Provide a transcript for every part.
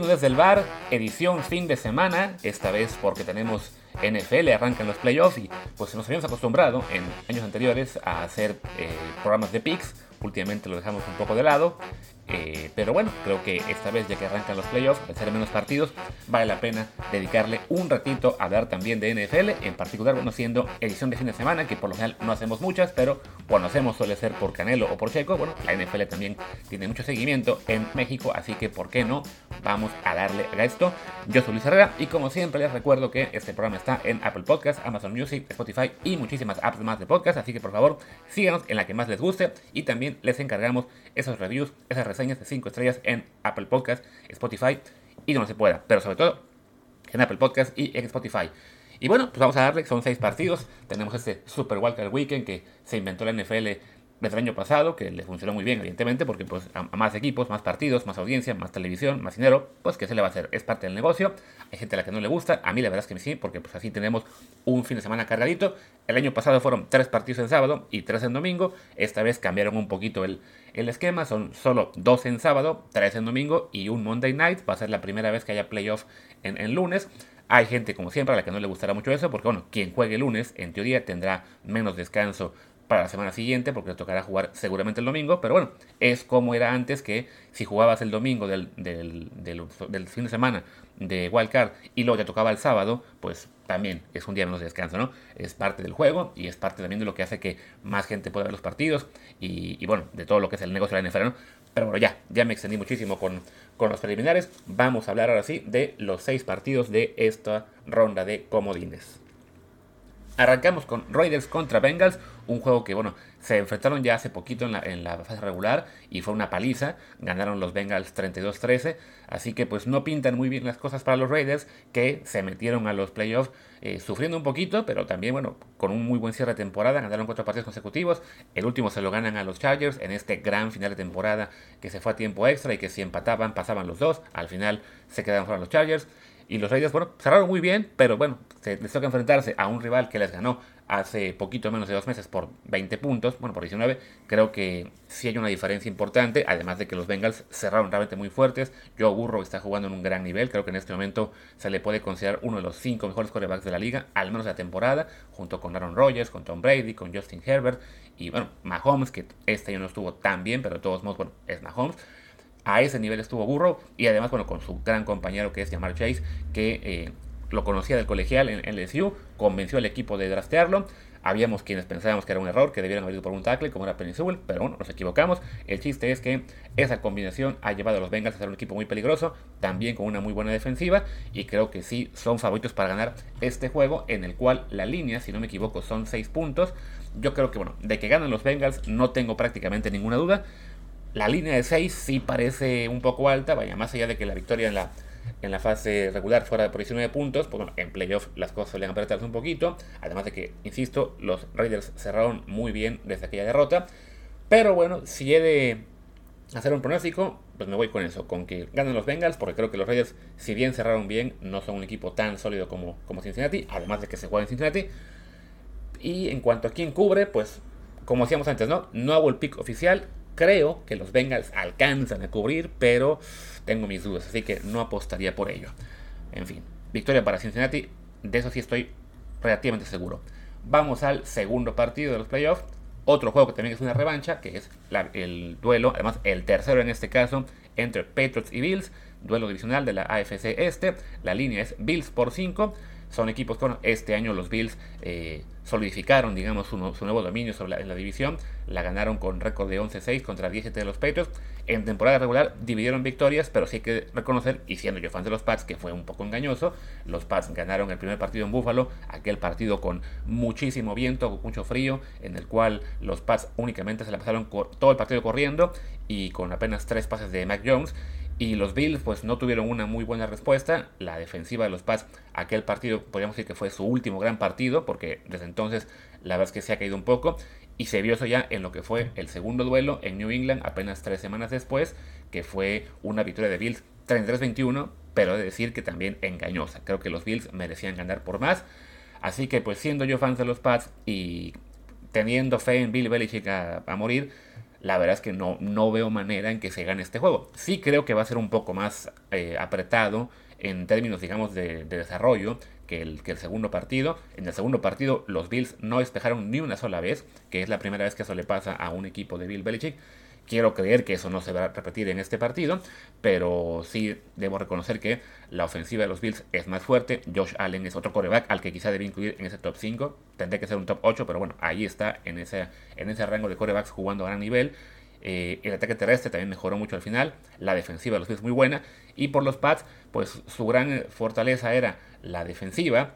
Desde el bar, edición fin de semana, esta vez porque tenemos NFL, arrancan los playoffs y pues nos habíamos acostumbrado en años anteriores a hacer eh, programas de picks, últimamente lo dejamos un poco de lado, eh, pero bueno, creo que esta vez ya que arrancan los playoffs, de ser menos partidos, vale la pena dedicarle un ratito a hablar también de NFL, en particular, bueno, siendo edición de fin de semana, que por lo general no hacemos muchas, pero cuando hacemos suele ser por Canelo o por Checo, bueno, la NFL también tiene mucho seguimiento en México, así que ¿por qué no? Vamos a darle a esto. Yo soy Luis Herrera y como siempre les recuerdo que este programa está en Apple Podcasts, Amazon Music, Spotify y muchísimas apps más de podcast, así que por favor síganos en la que más les guste y también les encargamos esos reviews, esas reseñas de 5 estrellas en Apple Podcast, Spotify y donde se pueda, pero sobre todo en Apple Podcast y en Spotify. Y bueno, pues vamos a darle, son 6 partidos, tenemos este Super Walker Weekend que se inventó la NFL desde el año pasado, que le funcionó muy bien, evidentemente, porque pues a, más equipos, más partidos, más audiencia, más televisión, más dinero, pues que se le va a hacer? Es parte del negocio. Hay gente a la que no le gusta, a mí la verdad es que sí, porque pues así tenemos un fin de semana cargadito. El año pasado fueron tres partidos en sábado y tres en domingo. Esta vez cambiaron un poquito el, el esquema, son solo dos en sábado, tres en domingo y un Monday night. Va a ser la primera vez que haya playoff en, en lunes. Hay gente, como siempre, a la que no le gustará mucho eso, porque bueno, quien juegue lunes, en teoría, tendrá menos descanso para la semana siguiente, porque le tocará jugar seguramente el domingo, pero bueno, es como era antes que si jugabas el domingo del, del, fin de semana de Wildcard y luego te tocaba el sábado, pues también es un día menos de descanso, ¿no? Es parte del juego y es parte también de lo que hace que más gente pueda ver los partidos y, y bueno, de todo lo que es el negocio de la NFL, ¿no? Pero bueno, ya, ya me extendí muchísimo con, con los preliminares. Vamos a hablar ahora sí de los seis partidos de esta ronda de comodines. Arrancamos con Raiders contra Bengals, un juego que, bueno, se enfrentaron ya hace poquito en la, fase regular y fue una paliza. Ganaron los Bengals 32-13, así que pues no pintan muy bien las cosas para los Raiders que se metieron a los playoffs eh, sufriendo un poquito, pero también, bueno, con un muy buen cierre de temporada. Ganaron cuatro partidos consecutivos. El último se lo ganan a los Chargers en este gran final de temporada que se fue a tiempo extra y que si empataban pasaban los dos. Al final se quedaron fuera los Chargers. Y los Raiders, bueno, cerraron muy bien, pero bueno, se, les toca enfrentarse a un rival que les ganó hace poquito menos de dos meses por 20 puntos, bueno, por 19. Creo que sí hay una diferencia importante, además de que los Bengals cerraron realmente muy fuertes. Joe Burrow está jugando en un gran nivel, creo que en este momento se le puede considerar uno de los cinco mejores quarterbacks de la liga, al menos de la temporada, junto con Aaron Rodgers, con Tom Brady, con Justin Herbert y bueno, Mahomes, que este año no estuvo tan bien, pero de todos modos, bueno, es Mahomes. A ese nivel estuvo Burrow y además, bueno, con su gran compañero que es Jamar Chase, que eh, lo conocía del colegial en, en LSU, convenció al equipo de draftearlo. Habíamos quienes pensábamos que era un error, que debieran haber ido por un tackle, como era Penny pero bueno, nos equivocamos. El chiste es que esa combinación ha llevado a los Bengals a ser un equipo muy peligroso, también con una muy buena defensiva, y creo que sí son favoritos para ganar este juego, en el cual la línea, si no me equivoco, son 6 puntos. Yo creo que, bueno, de que ganan los Bengals no tengo prácticamente ninguna duda. La línea de 6 sí parece un poco alta, vaya, más allá de que la victoria en la, en la fase regular fuera por 19 puntos, pues bueno, en playoff las cosas solían apretarse un poquito, además de que, insisto, los Raiders cerraron muy bien desde aquella derrota, pero bueno, si he de hacer un pronóstico, pues me voy con eso, con que ganan los Bengals, porque creo que los Raiders, si bien cerraron bien, no son un equipo tan sólido como, como Cincinnati, además de que se juega en Cincinnati, y en cuanto a quién cubre, pues como decíamos antes, ¿no? No hago el pick oficial, Creo que los Bengals alcanzan a cubrir, pero tengo mis dudas, así que no apostaría por ello. En fin, victoria para Cincinnati, de eso sí estoy relativamente seguro. Vamos al segundo partido de los playoffs. Otro juego que también es una revancha, que es el duelo, además el tercero en este caso, entre Patriots y Bills, duelo divisional de la AFC Este. La línea es Bills por 5. Son equipos que, bueno, este año los Bills eh, solidificaron, digamos, su, nuevo dominio sobre la, en la división. La ganaron con récord de 11-6 contra 17 de los Patriots. En temporada regular dividieron victorias, pero sí hay que reconocer, y siendo yo fan de los Pats, que fue un poco engañoso, los Pats ganaron el primer partido en Buffalo, aquel partido con muchísimo viento, con mucho frío, en el cual los Pats únicamente se la pasaron todo el partido corriendo y con apenas tres pases de Mac Jones. Y los Bills pues no tuvieron una muy buena respuesta. La defensiva de los Pats, aquel partido podríamos decir que fue su último gran partido, porque desde entonces la verdad es que se ha caído un poco. Y se vio eso ya en lo que fue el segundo duelo en New England apenas tres semanas después, que fue una victoria de Bills 33-21, pero de decir que también engañosa. Creo que los Bills merecían ganar por más. Así que pues siendo yo fan de los Pats y teniendo fe en Bill Belichick a morir, la verdad es que no, no veo manera en que se gane este juego. Sí creo que va a ser un poco más eh, apretado en términos, digamos, de, desarrollo que el, que el segundo partido. En el segundo partido los Bills no despejaron ni una sola vez, que es la primera vez que eso le pasa a un equipo de Bill Belichick. Quiero creer que eso no se va a repetir en este partido, pero sí debo reconocer que la ofensiva de los Bills es más fuerte. Josh Allen es otro coreback al que quizá debe incluir en ese top 5. Tendría que ser un top 8, pero bueno, ahí está en ese, en ese rango de corebacks jugando a gran nivel. Eh, el ataque terrestre también mejoró mucho al final. La defensiva de los Bills muy buena. Y por los Pats, pues su gran fortaleza era la defensiva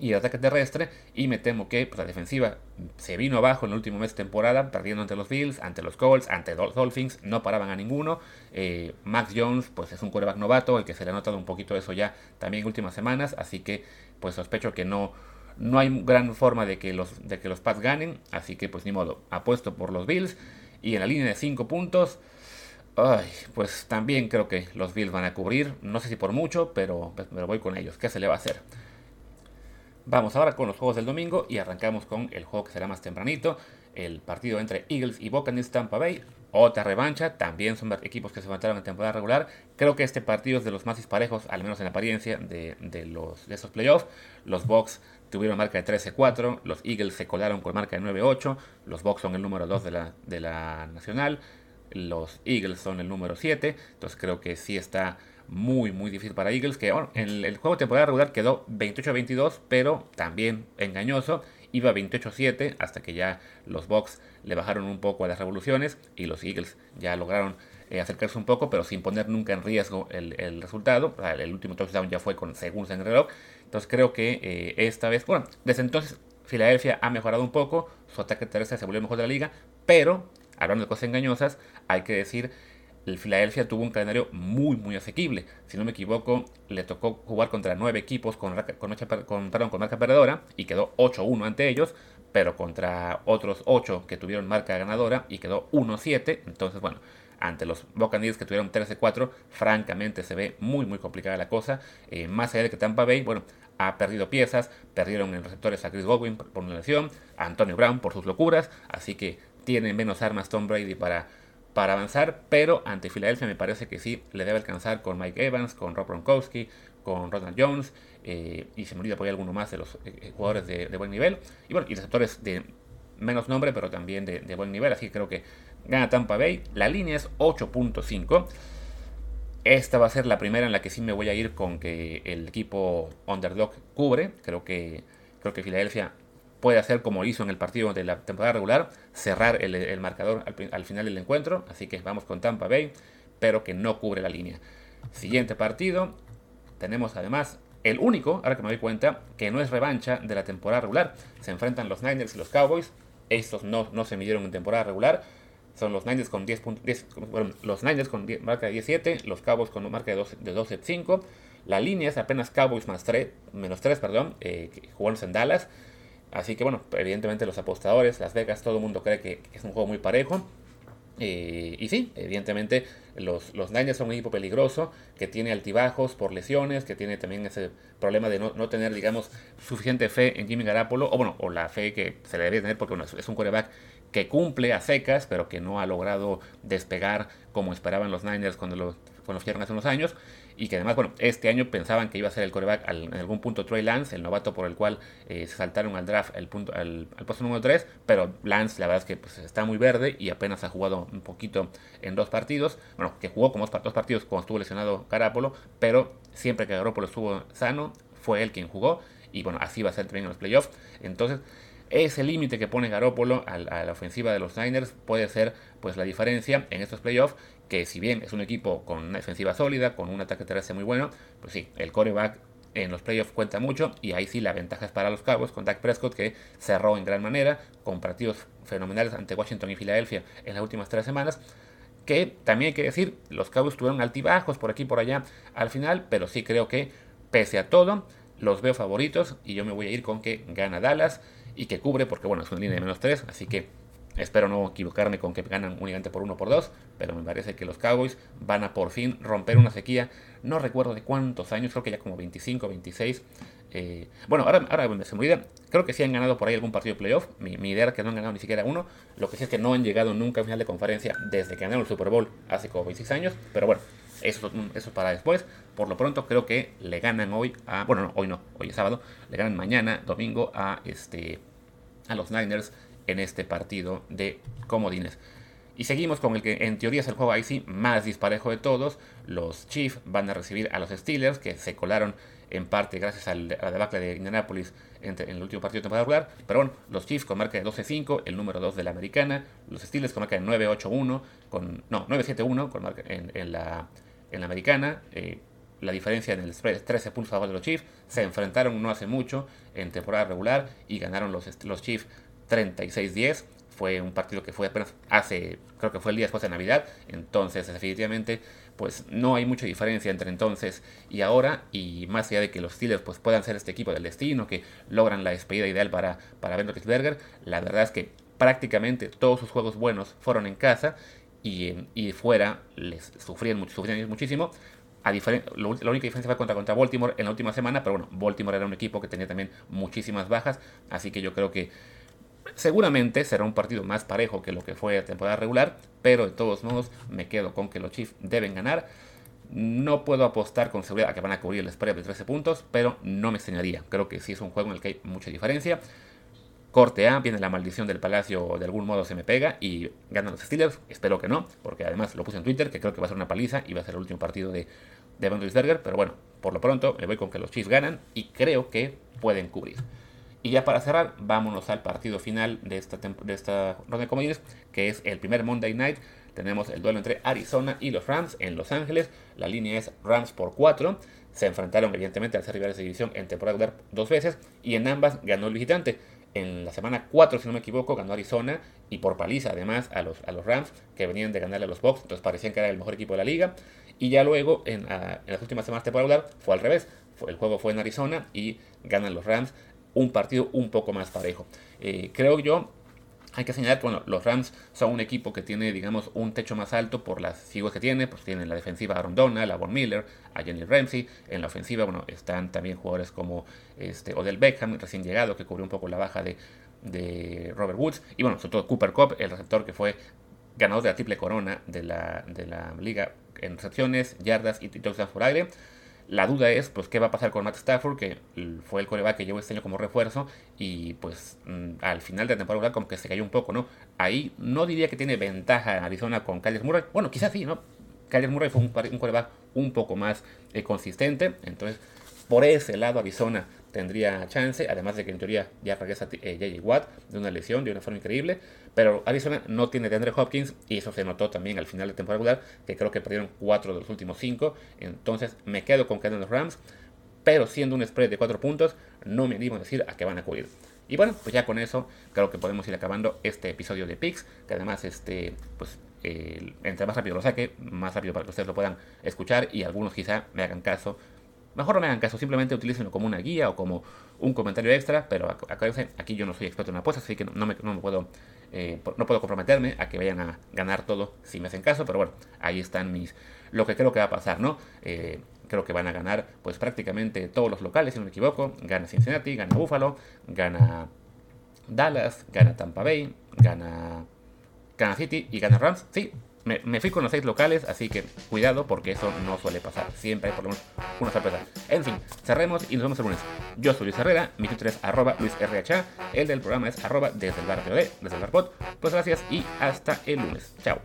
y el ataque terrestre. Y me temo que pues, la defensiva se vino abajo en el último mes de temporada, perdiendo ante los Bills, ante los Colts, ante los Dolphins. No paraban a ninguno. Eh, Max Jones, pues es un quarterback novato, el que se le ha notado un poquito eso ya también en últimas semanas. Así que, pues sospecho que no. No hay gran forma de que los, de que los Pats ganen, así que pues ni modo, apuesto por los Bills. Y en la línea de 5 puntos, Ay, pues también creo que los Bills van a cubrir. No sé si por mucho, pero me voy con ellos. ¿Qué se le va a hacer? Vamos ahora con los juegos del domingo y arrancamos con el juego que será más tempranito. El partido entre Eagles y Buccaneers Tampa Bay. Otra revancha. También son equipos que se levantaron en temporada regular. Creo que este partido es de los más disparejos, al menos en apariencia, de, los, de esos playoffs. Los Bucks tuvieron marca de 13-4. Los Eagles se colaron con marca de 9-8. Los Bucks son el número 2 de la, de la nacional. Los Eagles son el número 7. Entonces creo que sí está muy, muy difícil para Eagles. Que en el juego de temporada regular quedó 28-22, pero también engañoso. Iba 28-7 hasta que ya los Bucks le bajaron un poco a las revoluciones y los Eagles ya lograron eh, acercarse un poco, pero sin poner nunca en riesgo el, resultado. el último touchdown ya fue con segundos en el reloj. Entonces creo que eh, esta vez, bueno, desde entonces Filadelfia ha mejorado un poco, su ataque terrestre se volvió mejor de la liga, pero hablando de cosas engañosas, hay que decir, el Philadelphia tuvo un calendario muy, muy asequible. Si no me equivoco, le tocó jugar contra nueve equipos con, con, con, con marca perdedora y quedó 8-1 ante ellos, pero contra otros 8 que tuvieron marca ganadora y quedó 1-7. Entonces, bueno, ante los Buccaneers que tuvieron 13-4, francamente se ve muy, muy complicada la cosa. Eh, más allá de que Tampa Bay, bueno, ha perdido piezas, perdieron en receptores a Chris Godwin por una lesión, a Antonio Brown por sus locuras, así que tiene menos armas Tom Brady para, para avanzar, pero ante Filadelfia me parece que sí le debe alcanzar con Mike Evans, con Rob Gronkowski, con Ronald Jones, eh, y se me olvida por ahí alguno más de los eh, jugadores de, buen nivel, y bueno, y receptores de menos nombre, pero también de, de buen nivel, así que creo que gana Tampa Bay, la línea es 8.5. Esta va a ser la primera en la que sí me voy a ir con que el equipo underdog cubre. Creo que, creo que Filadelfia puede hacer como hizo en el partido de la temporada regular, cerrar el, marcador al, final del encuentro. Así que vamos con Tampa Bay, pero que no cubre la línea. Siguiente partido, tenemos además el único, ahora que me doy cuenta, que no es revancha de la temporada regular. Se enfrentan los Niners y los Cowboys. Estos no, no se midieron en temporada regular. Son los Niners con 10, los Niners con marca de 17, los Cowboys con marca de 12-5. La línea es apenas Cowboys más 3, menos 3, perdón, eh, en Dallas. Así que bueno, evidentemente los apostadores, Las Vegas, todo el mundo cree que, es un juego muy parejo. Y sí, evidentemente los, los Niners son un equipo peligroso, que tiene altibajos por lesiones, que tiene también ese problema de no, tener, digamos, suficiente fe en Jimmy Garapolo, o bueno, o la fe que se le debe tener porque es un quarterback que cumple a secas, pero que no ha logrado despegar como esperaban los Niners cuando lo, cuando hace unos años y que además, bueno, este año pensaban que iba a ser el coreback en algún punto Trey Lance, el novato por el cual eh, se saltaron al draft el punto, al, puesto número 3, pero Lance la verdad es que pues, está muy verde y apenas ha jugado un poquito en dos partidos, bueno, que jugó como dos partidos cuando estuvo lesionado Carapolo, pero siempre que Garoppolo estuvo sano, fue él quien jugó y bueno, así va a ser también en los playoffs, entonces ese límite que pone Garoppolo a, a, la ofensiva de los Niners puede ser pues la diferencia en estos playoffs que si bien es un equipo con una defensiva sólida, con un ataque terrestre muy bueno, pues sí, el coreback en los playoffs cuenta mucho y ahí sí la ventaja es para los Cowboys con Dak Prescott que cerró en gran manera con partidos fenomenales ante Washington y Filadelfia en las últimas tres semanas que también hay que decir los Cowboys tuvieron altibajos por aquí y por allá al final pero sí creo que pese a todo los veo favoritos y yo me voy a ir con que gana Dallas y que cubre porque bueno es una línea de menos 3 así que Espero no equivocarme con que ganan únicamente por uno por dos, pero me parece que los Cowboys van a por fin romper una sequía. No recuerdo de cuántos años, creo que ya como 25, 26, Eh, bueno, ahora, ahora se me olvida, creo que sí han ganado por ahí algún partido de playoff. Mi, mi, idea era que no han ganado ni siquiera uno. Lo que sí es que no han llegado nunca a final de conferencia desde que ganaron el Super Bowl hace como 26 años. Pero bueno, eso, eso para después. Por lo pronto creo que le ganan hoy a... Bueno, no, hoy no, hoy es sábado. Le ganan mañana, domingo, a, este, a los Niners en este partido de comodines. Y seguimos con el que en teoría es el juego ahí sí más disparejo de todos. Los Chiefs van a recibir a los Steelers que se colaron en parte gracias a la debacle de Indianapolis en, el último partido de temporada regular. Pero bueno, los Chiefs con marca de 12-5, el número 2 de la americana. Los Steelers con marca de 9-8-1, con, no, 9-7-1 con marca en, en, la, en la americana. Eh, la diferencia en el spread es 13 puntos a favor de los Chiefs. Se enfrentaron no hace mucho en temporada regular y ganaron los, los Chiefs 36-10 fue un partido que fue apenas hace, creo que fue el día después de Navidad, entonces definitivamente pues no hay mucha diferencia entre entonces y ahora, y más allá de que los Steelers pues puedan ser este equipo del destino, que logran la despedida ideal para, para Ben Roethlisberger, la verdad es que prácticamente todos sus juegos buenos fueron en casa y, y fuera les sufrían, sufrían muchísimo, a la única diferencia fue contra, contra Baltimore en la última semana, pero bueno, Baltimore era un equipo que tenía también muchísimas bajas, así que yo creo que Seguramente será un partido más parejo que lo que fue la temporada regular, pero de todos modos me quedo con que los Chiefs deben ganar. No puedo apostar con seguridad a que van a cubrir el spread de 13 puntos, pero no me extrañaría. Creo que sí es un juego en el que hay mucha diferencia. Corte A, viene la maldición del palacio, de algún modo se me pega y ganan los Steelers. Espero que no, porque además lo puse en Twitter, que creo que va a ser una paliza y va a ser el último partido de, de Van Pero bueno, por lo pronto me voy con que los Chiefs ganan y creo que pueden cubrir. Y ya para cerrar, vámonos al partido final de esta, de esta ronda de comodines, que es el primer Monday Night. Tenemos el duelo entre Arizona y los Rams en Los Ángeles. La línea es Rams por 4. Se enfrentaron evidentemente al ser rivales de división en temporada regular dos veces y en ambas ganó el visitante. En la semana 4, si no me equivoco, ganó Arizona y por paliza además a los, a los Rams que venían de ganarle a los Bucks, entonces parecían que era el mejor equipo de la liga. Y ya luego en, en las últimas semanas de temporada regular fue al revés. el juego fue en Arizona y ganan los Rams un partido un poco más parejo. Eh, creo yo, hay que señalar que bueno, los Rams son un equipo que tiene, digamos, un techo más alto por las figuras que tiene. Pues tienen la defensiva a Rondona, a Von Miller, a Jenny Ramsey. En la ofensiva, bueno, están también jugadores como este, Odell Beckham, recién llegado, que cubrió un poco la baja de, de Robert Woods. Y bueno, sobre todo Cooper Cup, el receptor que fue ganador de la triple corona de la, de la liga en recepciones, yardas y touchdowns por aire. La duda es, pues, qué va a pasar con Matt Stafford, que fue el coreback que llevó este año como refuerzo, y pues mm, al final de la temporada como que se cayó un poco, ¿no? Ahí no diría que tiene ventaja en Arizona con Kyler Murray. Bueno, quizás sí, ¿no? Kyler Murray fue un, un coreback un poco más eh, consistente, entonces por ese lado Arizona tendría chance, además de que en teoría ya regresa eh, J.J. Watt de una lesión de una forma increíble, pero Arizona no tiene de Andre Hopkins y eso se notó también al final de temporada regular, que creo que perdieron 4 de los últimos 5, entonces me quedo con que los Rams, pero siendo un spread de 4 puntos, no me animo a decir a qué van a cubrir. Y bueno, pues ya con eso creo que podemos ir acabando este episodio de Pix, que además este, pues entre más rápido lo saque, más rápido para que ustedes lo puedan escuchar y algunos quizá me hagan caso Mejor no me hagan caso, simplemente utilícenlo como una guía o como un comentario extra, pero acuérdense, aquí yo no soy experto en apuestas, así que no me, puedo eh, no puedo comprometerme a que vayan a ganar todo si me hacen caso, pero bueno, ahí están mis lo que creo que va a pasar, ¿no? Eh, creo que van a ganar pues prácticamente todos los locales, si no me equivoco, gana Cincinnati, gana Buffalo, gana Dallas, gana Tampa Bay, gana Kansas City y gana Rams, sí, me, fui con los seis locales, así que cuidado porque eso no suele pasar. Siempre hay por lo menos una sorpresa. En fin, cerremos y nos vemos el lunes. Yo soy Luis Herrera, mi Twitter es arroba LuisRHA, el del programa es arroba desde el bar desde el barbot. Pues gracias y hasta el lunes. Chao.